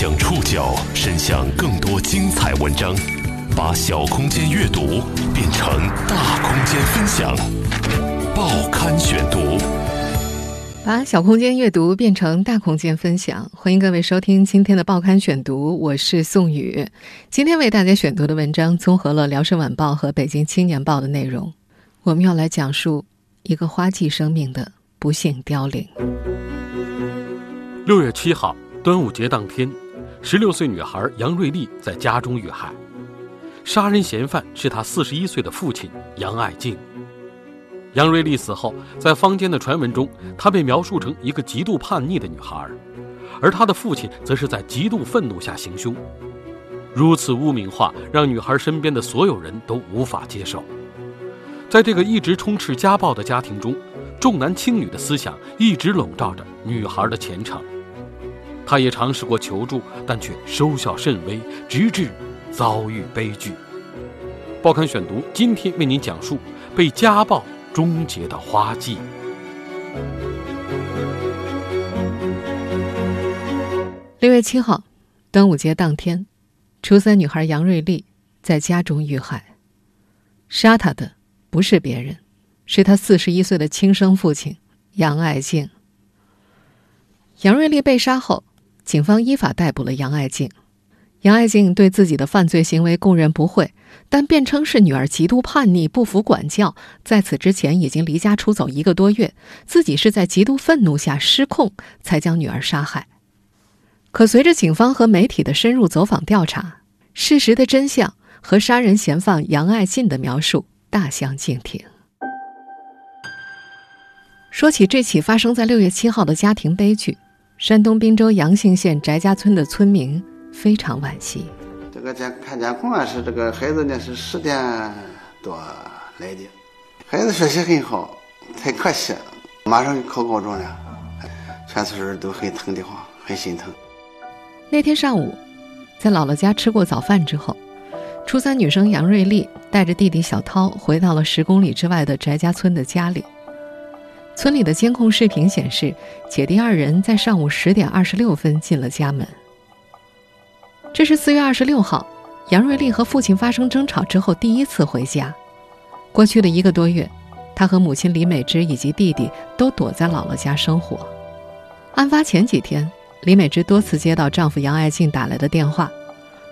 将触角伸向更多精彩文章，把小空间阅读变成大空间分享。报刊选读，把小空间阅读变成大空间分享。欢迎各位收听今天的报刊选读，我是宋宇。今天为大家选读的文章综合了《辽沈晚报》和《北京青年报》的内容。我们要来讲述一个花季生命的不幸凋零。六月七号。端午节当天，十六岁女孩杨瑞丽在家中遇害，杀人嫌犯是她四十一岁的父亲杨爱静。杨瑞丽死后，在坊间的传闻中，她被描述成一个极度叛逆的女孩，而她的父亲则是在极度愤怒下行凶。如此污名化，让女孩身边的所有人都无法接受。在这个一直充斥家暴的家庭中，重男轻女的思想一直笼罩着女孩的前程。他也尝试过求助，但却收效甚微，直至遭遇悲剧。报刊选读今天为您讲述被家暴终结的花季。六月七号，端午节当天，初三女孩杨瑞丽在家中遇害，杀她的不是别人，是她四十一岁的亲生父亲杨爱静。杨瑞丽被杀后。警方依法逮捕了杨爱静。杨爱静对自己的犯罪行为供认不讳，但辩称是女儿极度叛逆、不服管教，在此之前已经离家出走一个多月，自己是在极度愤怒下失控才将女儿杀害。可随着警方和媒体的深入走访调查，事实的真相和杀人嫌犯杨爱静的描述大相径庭。说起这起发生在六月七号的家庭悲剧。山东滨州阳信县翟家村的村民非常惋惜。这个监看监控啊，是这个孩子呢是十点多来的，孩子学习很好，太可惜了，马上就考高中了，全村人都很疼的慌，很心疼。那天上午，在姥姥家吃过早饭之后，初三女生杨瑞丽带着弟弟小涛回到了十公里之外的翟家村的家里。村里的监控视频显示，姐弟二人在上午十点二十六分进了家门。这是四月二十六号，杨瑞丽和父亲发生争吵之后第一次回家。过去的一个多月，她和母亲李美芝以及弟弟都躲在姥姥家生活。案发前几天，李美芝多次接到丈夫杨爱静打来的电话，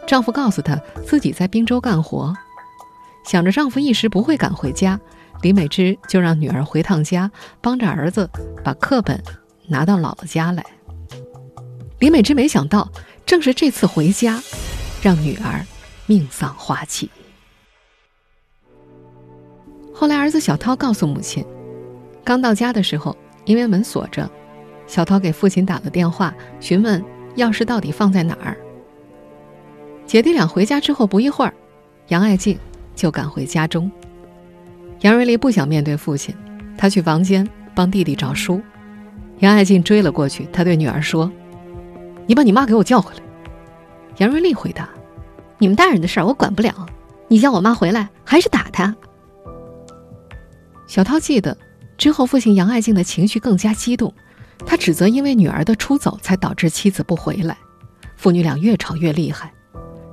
丈夫告诉她自己在滨州干活，想着丈夫一时不会赶回家。李美芝就让女儿回趟家，帮着儿子把课本拿到姥姥家来。李美芝没想到，正是这次回家，让女儿命丧花季。后来，儿子小涛告诉母亲，刚到家的时候，因为门锁着，小涛给父亲打了电话，询问钥匙到底放在哪儿。姐弟俩回家之后不一会儿，杨爱静就赶回家中。杨瑞丽不想面对父亲，她去房间帮弟弟找书。杨爱静追了过去，她对女儿说：“你把你妈给我叫回来。”杨瑞丽回答：“你们大人的事儿我管不了，你叫我妈回来还是打她？”小涛记得之后，父亲杨爱静的情绪更加激动，他指责因为女儿的出走才导致妻子不回来，父女俩越吵越厉害。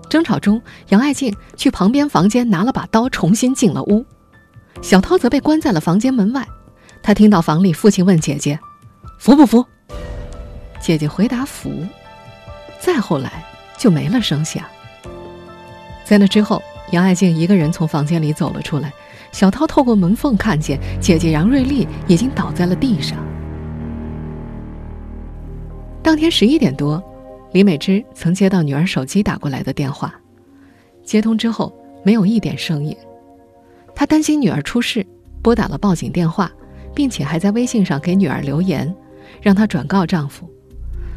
争吵中，杨爱静去旁边房间拿了把刀，重新进了屋。小涛则被关在了房间门外，他听到房里父亲问姐姐：“服不服？”姐姐回答：“服。”再后来就没了声响。在那之后，杨爱静一个人从房间里走了出来，小涛透过门缝看见姐姐杨瑞丽已经倒在了地上。当天十一点多，李美芝曾接到女儿手机打过来的电话，接通之后没有一点声音。她担心女儿出事，拨打了报警电话，并且还在微信上给女儿留言，让她转告丈夫。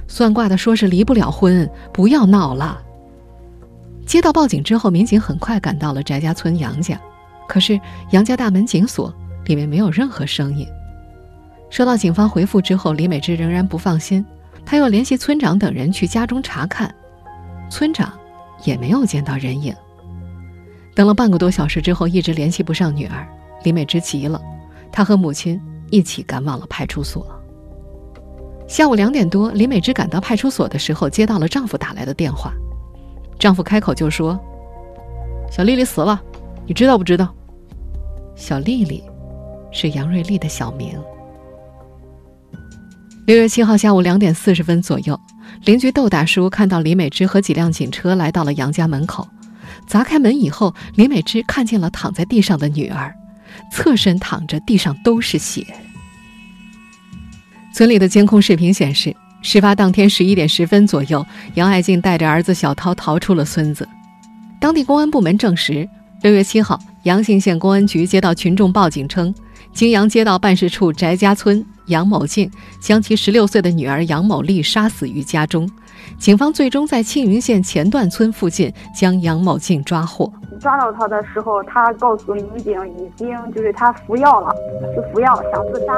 算卦的说是离不了婚，不要闹了。接到报警之后，民警很快赶到了翟家村杨家，可是杨家大门紧锁，里面没有任何声音。收到警方回复之后，李美芝仍然不放心，她又联系村长等人去家中查看，村长也没有见到人影。等了半个多小时之后，一直联系不上女儿，李美芝急了，她和母亲一起赶往了派出所。下午两点多，李美芝赶到派出所的时候，接到了丈夫打来的电话。丈夫开口就说：“小丽丽死了，你知道不知道？”小丽丽是杨瑞丽的小名。六月七号下午两点四十分左右，邻居窦大叔看到李美芝和几辆警车来到了杨家门口，砸开门以后，李美芝看见了躺在地上的女儿，侧身躺着，地上都是血。村里的监控视频显示，事发当天十一点十分左右，杨爱静带着儿子小涛逃出了村子。当地公安部门证实，六月七号，阳信县公安局接到群众报警称，金阳街道办事处翟家村杨某静将其十六岁的女儿杨某丽杀死于家中。警方最终在庆云县前段村附近将杨某静抓获。抓到他的时候，他告诉民警，已经就是他服药了，是服药想自杀。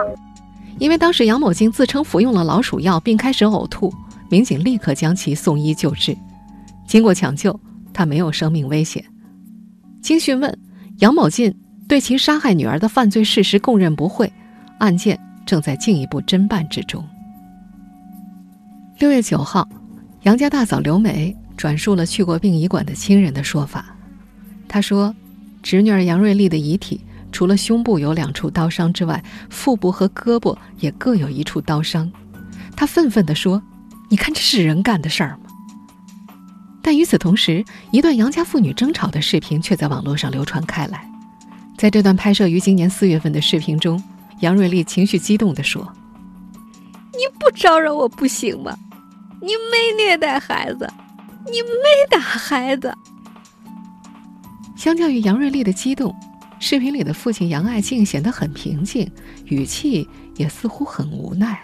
因为当时杨某静自称服用了老鼠药，并开始呕吐，民警立刻将其送医救治。经过抢救，他没有生命危险。经讯问，杨某进对其杀害女儿的犯罪事实供认不讳，案件正在进一步侦办之中。六月九号，杨家大嫂刘梅转述了去过殡仪馆的亲人的说法。她说，侄女儿杨瑞丽的遗体。除了胸部有两处刀伤之外，腹部和胳膊也各有一处刀伤。他愤愤地说：“你看这是人干的事儿吗？”但与此同时，一段杨家妇女争吵的视频却在网络上流传开来。在这段拍摄于今年四月份的视频中，杨瑞丽情绪激动地说：“你不招惹我不行吗？你没虐待孩子，你没打孩子。”相较于杨瑞丽的激动。视频里的父亲杨爱静显得很平静，语气也似乎很无奈。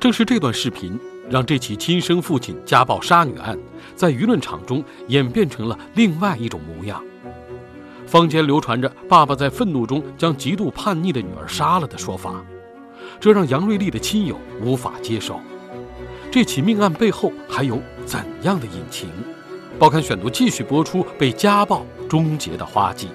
正是这段视频，让这起亲生父亲家暴杀女案在舆论场中演变成了另外一种模样。坊间流传着爸爸在愤怒中将极度叛逆的女儿杀了的说法，这让杨瑞丽的亲友无法接受。这起命案背后还有怎样的隐情？报刊选读继续播出被家暴终结的花季。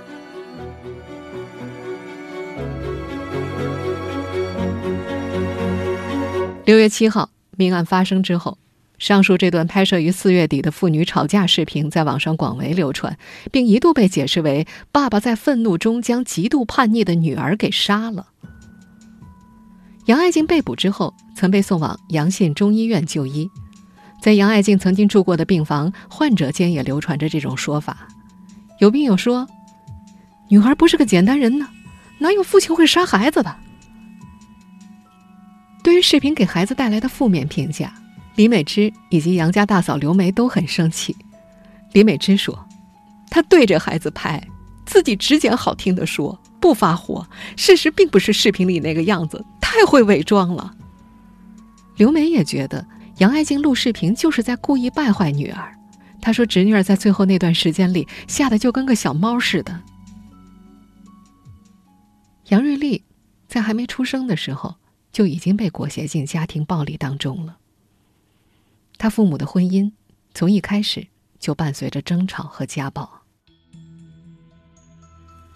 六月七号，命案发生之后，上述这段拍摄于四月底的父女吵架视频在网上广为流传，并一度被解释为爸爸在愤怒中将极度叛逆的女儿给杀了。杨爱静被捕之后，曾被送往阳信中医院就医。在杨爱静曾经住过的病房，患者间也流传着这种说法。有病友说：“女孩不是个简单人呢，哪有父亲会杀孩子的？”对于视频给孩子带来的负面评价，李美芝以及杨家大嫂刘梅都很生气。李美芝说：“她对着孩子拍，自己只捡好听的说，不发火。事实并不是视频里那个样子，太会伪装了。”刘梅也觉得。杨爱静录视频就是在故意败坏女儿。她说：“侄女儿在最后那段时间里吓得就跟个小猫似的。”杨瑞丽在还没出生的时候就已经被裹挟进家庭暴力当中了。他父母的婚姻从一开始就伴随着争吵和家暴。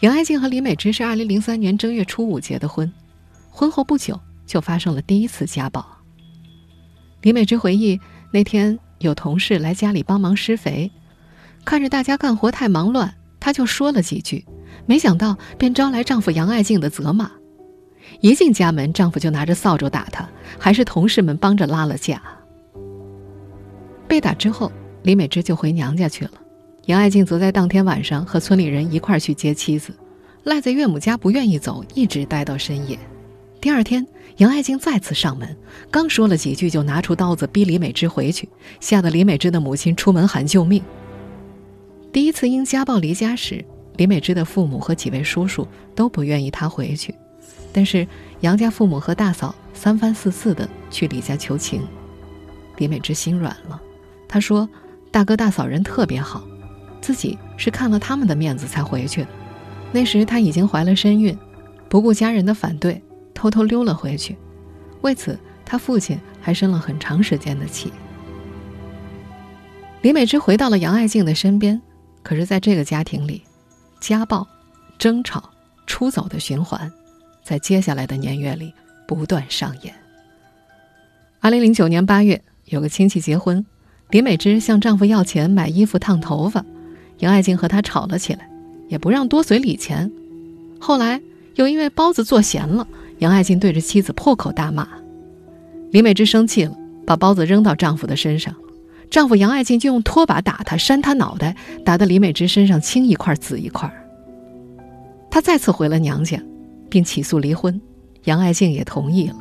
杨爱静和李美芝是二零零三年正月初五结的婚，婚后不久就发生了第一次家暴。李美芝回忆，那天有同事来家里帮忙施肥，看着大家干活太忙乱，她就说了几句，没想到便招来丈夫杨爱静的责骂。一进家门，丈夫就拿着扫帚打她，还是同事们帮着拉了架。被打之后，李美芝就回娘家去了，杨爱静则在当天晚上和村里人一块去接妻子，赖在岳母家不愿意走，一直待到深夜。第二天，杨爱静再次上门，刚说了几句，就拿出刀子逼李美芝回去，吓得李美芝的母亲出门喊救命。第一次因家暴离家时，李美芝的父母和几位叔叔都不愿意她回去，但是杨家父母和大嫂三番四次的去李家求情，李美芝心软了。她说：“大哥大嫂人特别好，自己是看了他们的面子才回去的。那时她已经怀了身孕，不顾家人的反对。”偷偷溜了回去，为此她父亲还生了很长时间的气。李美芝回到了杨爱静的身边，可是在这个家庭里，家暴、争吵、出走的循环，在接下来的年月里不断上演。二零零九年八月，有个亲戚结婚，李美芝向丈夫要钱买衣服、烫头发，杨爱静和他吵了起来，也不让多随礼钱。后来又因为包子做咸了，杨爱静对着妻子破口大骂，李美芝生气了，把包子扔到丈夫的身上，丈夫杨爱静就用拖把打她，扇她脑袋，打得李美芝身上青一块紫一块。她再次回了娘家，并起诉离婚，杨爱静也同意了。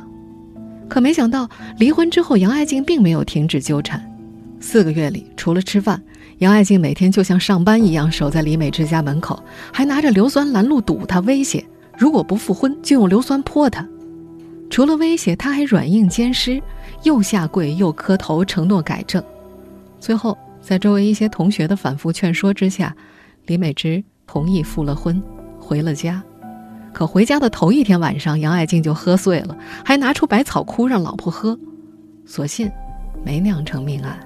可没想到，离婚之后，杨爱静并没有停止纠缠。四个月里，除了吃饭，杨爱静每天就像上班一样守在李美芝家门口，还拿着硫酸拦路堵她，威胁如果不复婚就用硫酸泼她。除了威胁，他还软硬兼施，又下跪又磕头，承诺改正。最后，在周围一些同学的反复劝说之下，李美芝同意复了婚，回了家。可回家的头一天晚上，杨爱静就喝醉了，还拿出百草枯让老婆喝，所幸没酿成命案。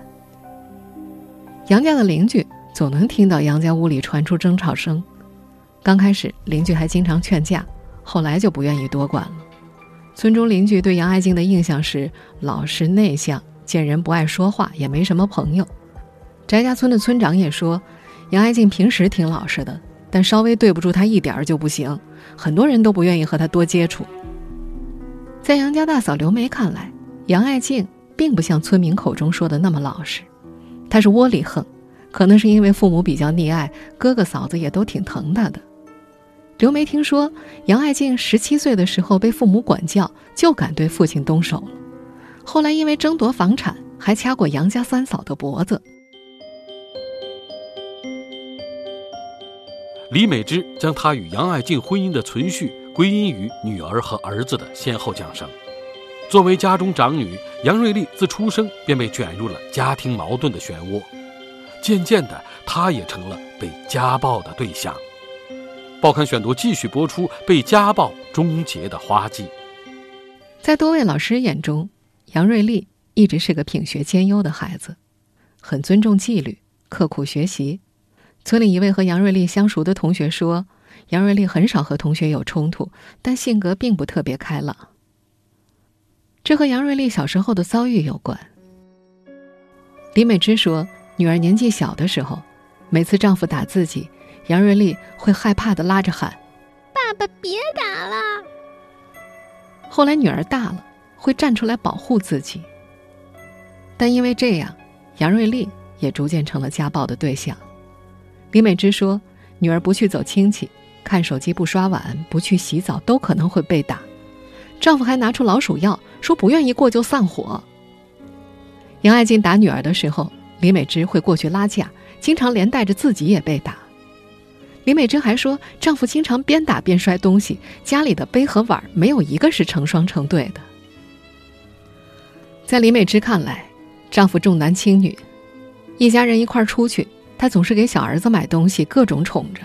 杨家的邻居总能听到杨家屋里传出争吵声，刚开始邻居还经常劝架，后来就不愿意多管了。村中邻居对杨爱静的印象是老实内向，见人不爱说话，也没什么朋友。翟家村的村长也说，杨爱静平时挺老实的。但稍微对不住他一点儿就不行，很多人都不愿意和他多接触。在杨家大嫂刘梅看来，杨爱静并不像村民口中说的那么老实，他是窝里横，可能是因为父母比较溺爱，哥哥嫂子也都挺疼他的。刘梅听说杨爱静十七岁的时候被父母管教，就敢对父亲动手了，后来因为争夺房产，还掐过杨家三嫂的脖子。李美芝将她与杨爱静婚姻的存续归因于女儿和儿子的先后降生。作为家中长女，杨瑞丽自出生便被卷入了家庭矛盾的漩涡，渐渐的，她也成了被家暴的对象。报刊选读继续播出被家暴终结的花季。在多位老师眼中，杨瑞丽一直是个品学兼优的孩子，很尊重纪律，刻苦学习。村里一位和杨瑞丽相熟的同学说：“杨瑞丽很少和同学有冲突，但性格并不特别开朗。”这和杨瑞丽小时候的遭遇有关。李美芝说：“女儿年纪小的时候，每次丈夫打自己，杨瑞丽会害怕的拉着喊：‘爸爸别打了。’后来女儿大了，会站出来保护自己。但因为这样，杨瑞丽也逐渐成了家暴的对象。”李美芝说：“女儿不去走亲戚，看手机不刷碗，不去洗澡，都可能会被打。丈夫还拿出老鼠药，说不愿意过就散伙。”杨爱静打女儿的时候，李美芝会过去拉架，经常连带着自己也被打。李美芝还说，丈夫经常边打边摔东西，家里的杯和碗没有一个是成双成对的。在李美芝看来，丈夫重男轻女，一家人一块出去。她总是给小儿子买东西，各种宠着。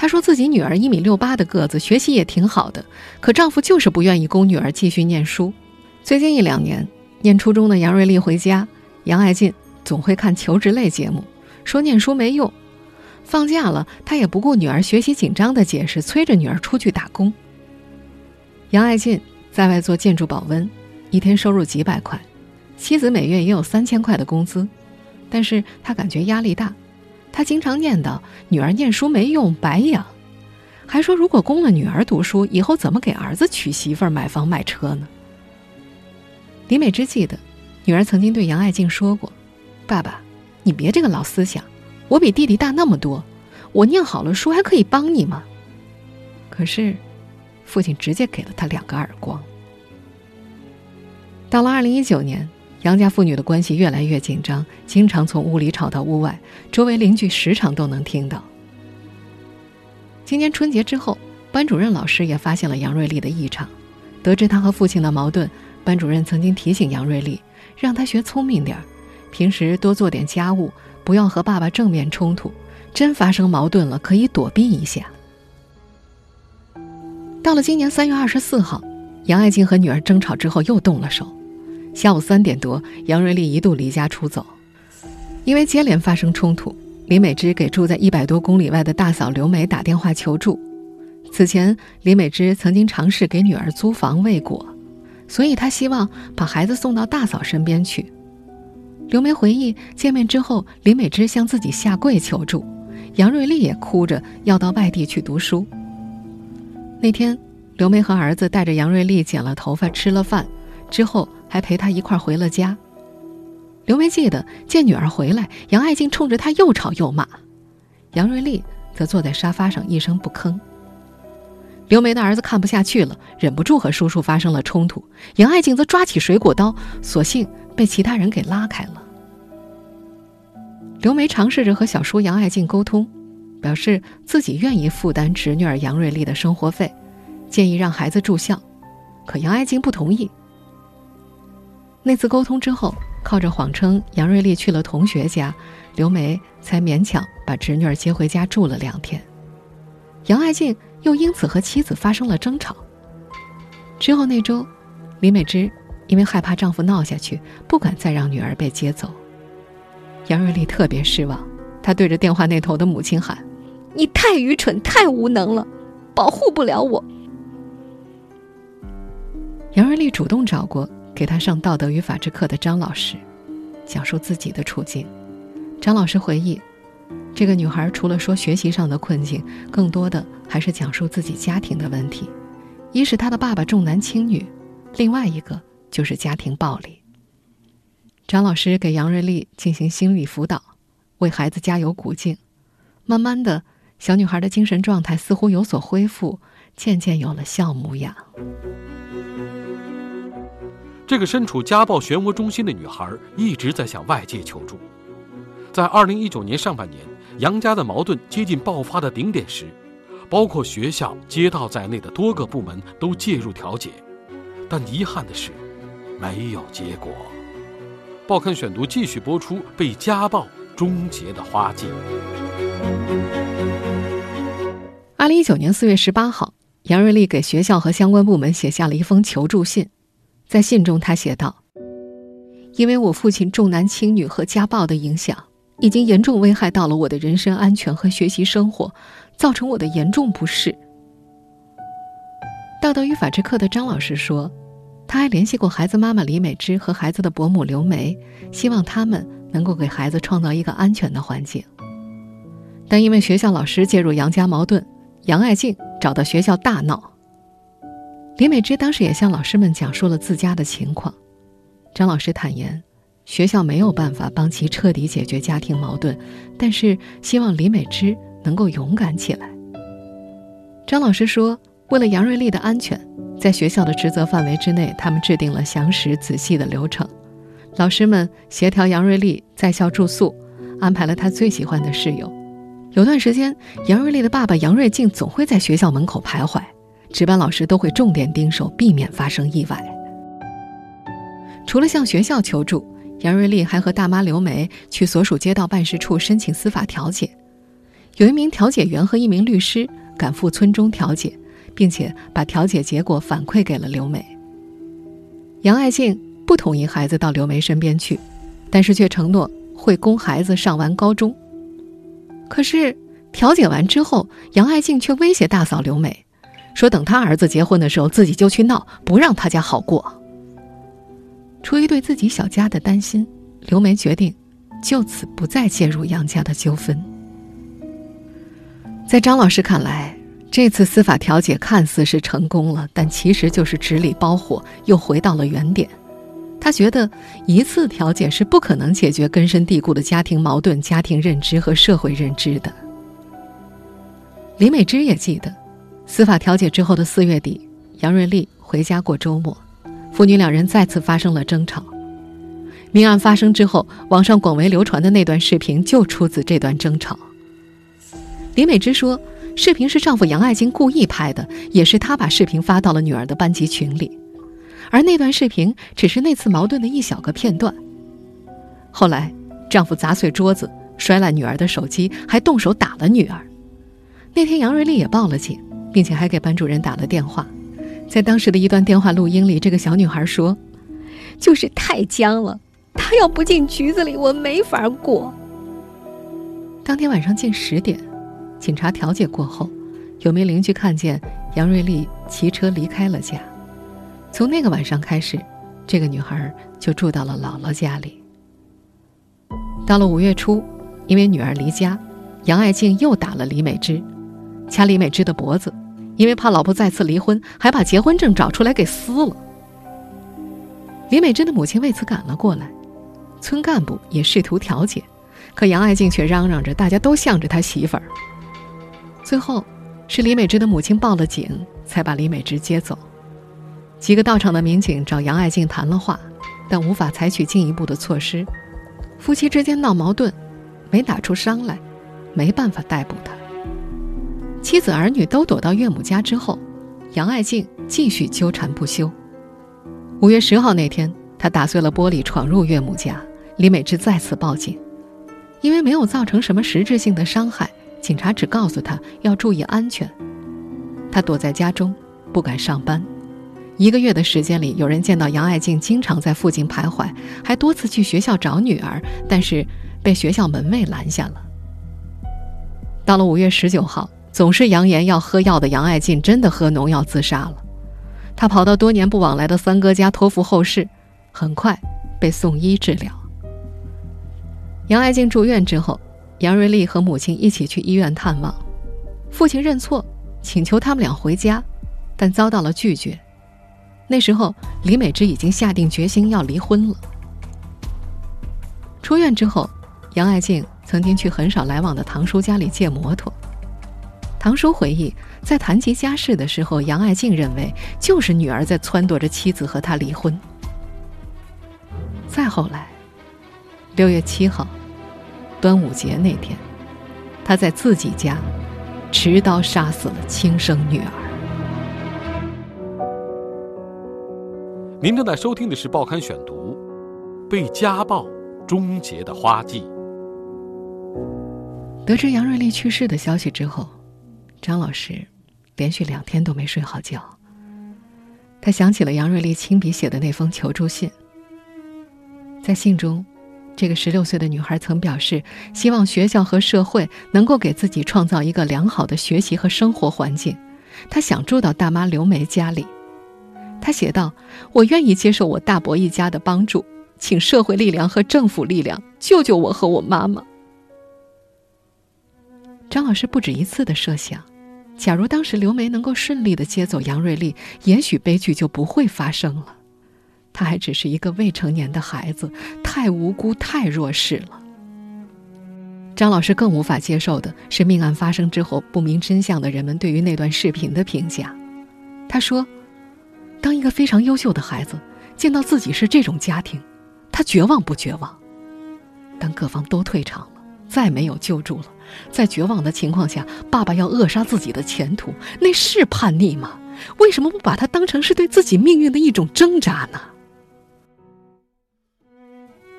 她说自己女儿一米六八的个子，学习也挺好的，可丈夫就是不愿意供女儿继续念书。最近一两年，念初中的杨瑞丽回家，杨爱进总会看求职类节目，说念书没用。放假了，他也不顾女儿学习紧张的解释，催着女儿出去打工。杨爱进在外做建筑保温，一天收入几百块，妻子每月也有三千块的工资，但是他感觉压力大。他经常念叨女儿念书没用，白养，还说如果供了女儿读书，以后怎么给儿子娶媳妇、买房、买车呢？李美芝记得，女儿曾经对杨爱静说过：“爸爸，你别这个老思想，我比弟弟大那么多，我念好了书还可以帮你吗？”可是，父亲直接给了他两个耳光。到了二零一九年。杨家父女的关系越来越紧张，经常从屋里吵到屋外，周围邻居时常都能听到。今年春节之后，班主任老师也发现了杨瑞丽的异常，得知她和父亲的矛盾，班主任曾经提醒杨瑞丽，让她学聪明点儿，平时多做点家务，不要和爸爸正面冲突，真发生矛盾了可以躲避一下。到了今年三月二十四号，杨爱静和女儿争吵之后又动了手。下午三点多，杨瑞丽一度离家出走，因为接连发生冲突，李美芝给住在一百多公里外的大嫂刘梅打电话求助。此前，李美芝曾经尝试给女儿租房未果，所以她希望把孩子送到大嫂身边去。刘梅回忆，见面之后，李美芝向自己下跪求助，杨瑞丽也哭着要到外地去读书。那天，刘梅和儿子带着杨瑞丽剪了头发，吃了饭，之后还陪她一块回了家。刘梅记得见女儿回来，杨爱静冲着她又吵又骂，杨瑞丽则坐在沙发上一声不吭。刘梅的儿子看不下去了，忍不住和叔叔发生了冲突。杨爱静则抓起水果刀，索性被其他人给拉开了。刘梅尝试着和小叔杨爱静沟通，表示自己愿意负担侄女儿杨瑞丽的生活费，建议让孩子住校，可杨爱静不同意。那次沟通之后，靠着谎称杨瑞丽去了同学家，刘梅才勉强把侄女儿接回家住了两天。杨爱静。又因此和妻子发生了争吵。之后那周，李美芝因为害怕丈夫闹下去，不敢再让女儿被接走。杨瑞丽特别失望，她对着电话那头的母亲喊：“你太愚蠢，太无能了，保护不了我。”杨瑞丽主动找过给她上道德与法治课的张老师，讲述自己的处境。张老师回忆。这个女孩除了说学习上的困境，更多的还是讲述自己家庭的问题。一是她的爸爸重男轻女，另外一个就是家庭暴力。张老师给杨瑞丽进行心理辅导，为孩子加油鼓劲。慢慢的，小女孩的精神状态似乎有所恢复，渐渐有了笑模样。这个身处家暴漩涡中心的女孩一直在向外界求助。在二零一九年上半年，杨家的矛盾接近爆发的顶点时，包括学校、街道在内的多个部门都介入调解，但遗憾的是，没有结果。报刊选读继续播出被家暴终结的花季。二零一九年四月十八号，杨瑞丽给学校和相关部门写下了一封求助信，在信中他写道：“因为我父亲重男轻女和家暴的影响。”已经严重危害到了我的人身安全和学习生活，造成我的严重不适。道德与法治课的张老师说，他还联系过孩子妈妈李美芝和孩子的伯母刘梅，希望他们能够给孩子创造一个安全的环境。但因为学校老师介入杨家矛盾，杨爱静找到学校大闹。李美芝当时也向老师们讲述了自家的情况，张老师坦言。学校没有办法帮其彻底解决家庭矛盾，但是希望李美芝能够勇敢起来。张老师说：“为了杨瑞丽的安全，在学校的职责范围之内，他们制定了详实仔细的流程。老师们协调杨瑞丽在校住宿，安排了她最喜欢的室友。有段时间，杨瑞丽的爸爸杨瑞静总会在学校门口徘徊，值班老师都会重点盯守，避免发生意外。除了向学校求助。”杨瑞丽还和大妈刘梅去所属街道办事处申请司法调解，有一名调解员和一名律师赶赴村中调解，并且把调解结果反馈给了刘梅。杨爱静不同意孩子到刘梅身边去，但是却承诺会供孩子上完高中。可是调解完之后，杨爱静却威胁大嫂刘梅，说等他儿子结婚的时候，自己就去闹，不让他家好过。出于对自己小家的担心，刘梅决定就此不再介入杨家的纠纷。在张老师看来，这次司法调解看似是成功了，但其实就是纸里包火，又回到了原点。他觉得一次调解是不可能解决根深蒂固的家庭矛盾、家庭认知和社会认知的。李美芝也记得，司法调解之后的四月底，杨瑞丽回家过周末。父女两人再次发生了争吵。命案发生之后，网上广为流传的那段视频就出自这段争吵。李美芝说，视频是丈夫杨爱金故意拍的，也是他把视频发到了女儿的班级群里，而那段视频只是那次矛盾的一小个片段。后来，丈夫砸碎桌子，摔烂女儿的手机，还动手打了女儿。那天，杨瑞丽也报了警，并且还给班主任打了电话。在当时的一段电话录音里，这个小女孩说：“就是太僵了，他要不进局子里，我没法过。”当天晚上近十点，警察调解过后，有名邻居看见杨瑞丽骑车离开了家，从那个晚上开始，这个女孩就住到了姥姥家里。到了五月初，因为女儿离家，杨爱静又打了李美芝，掐李美芝的脖子，因为怕老婆再次离婚，还把结婚证找出来给撕了。李美芝的母亲为此赶了过来，村干部也试图调解，可杨爱静却嚷嚷着大家都向着他媳妇儿。最后，是李美芝的母亲报了警，才把李美芝接走。几个到场的民警找杨爱静谈了话，但无法采取进一步的措施。夫妻之间闹矛盾，没打出伤来，没办法逮捕他。妻子儿女都躲到岳母家之后，杨爱静继续纠缠不休。五月十号那天，他打碎了玻璃闯入岳母家，李美芝再次报警，因为没有造成什么实质性的伤害，警察只告诉他要注意安全。他躲在家中，不敢上班。一个月的时间里，有人见到杨爱静经常在附近徘徊，还多次去学校找女儿，但是被学校门卫拦下了。到了五月十九号，总是扬言要喝药的杨爱静真的喝农药自杀了。她跑到多年不往来的三哥家托付后事，很快被送医治疗。杨爱静住院之后，杨瑞丽和母亲一起去医院探望，父亲认错，请求他们俩回家，但遭到了拒绝。那时候，李美芝已经下定决心要离婚了。出院之后，杨爱静曾经去很少来往的堂叔家里借摩托。堂叔回忆，在谈及家事的时候，杨爱静认为就是女儿在撺掇着妻子和他离婚。再后来，六月七号，端午节那天，他在自己家持刀杀死了亲生女儿。您正在收听的是《报刊选读》，被家暴终结的花季。得知杨瑞丽去世的消息之后，张老师连续两天都没睡好觉。他想起了杨瑞丽亲笔写的那封求助信，在信中，这个十六岁的女孩曾表示，希望学校和社会能够给自己创造一个良好的学习和生活环境。她想住到大妈刘梅家里。她写道：“我愿意接受我大伯一家的帮助，请社会力量和政府力量救救我和我妈妈。”张老师不止一次的设想，假如当时刘梅能够顺利的接走杨瑞丽，也许悲剧就不会发生了。她还只是一个未成年的孩子，太无辜、太弱势了。张老师更无法接受的是，命案发生之后，不明真相的人们对于那段视频的评价。他说。当一个非常优秀的孩子见到自己是这种家庭，他绝望不绝望？当各方都退场了，再没有救助了，在绝望的情况下，爸爸要扼杀自己的前途，那是叛逆吗？为什么不把它当成是对自己命运的一种挣扎呢？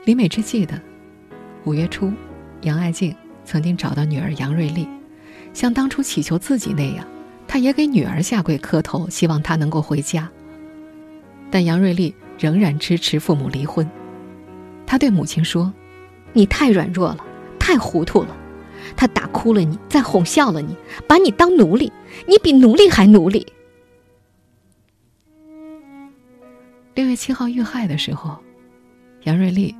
李美芝记得，五月初，杨爱静曾经找到女儿杨瑞丽，像当初祈求自己那样，她也给女儿下跪磕头，希望她能够回家。但杨瑞丽仍然支持父母离婚。他对母亲说：“你太软弱了，太糊涂了。他打哭了你，再哄笑了你，把你当奴隶，你比奴隶还奴隶。”六月七号遇害的时候，杨瑞丽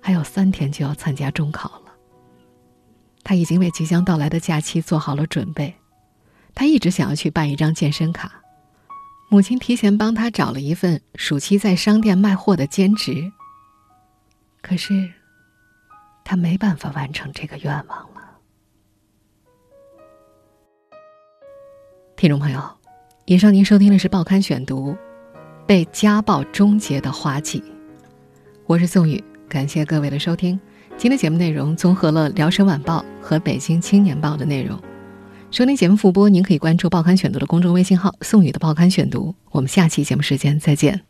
还有三天就要参加中考了。他已经为即将到来的假期做好了准备。他一直想要去办一张健身卡。母亲提前帮他找了一份暑期在商店卖货的兼职。可是，他没办法完成这个愿望。听众朋友，以上您收听的是《报刊选读》，被家暴终结的花季。我是宋宇，感谢各位的收听。今天节目内容综合了《辽沈晚报》和《北京青年报》的内容。收听节目复播，您可以关注《报刊选读》的公众微信号“宋宇的报刊选读”。我们下期节目时间再见。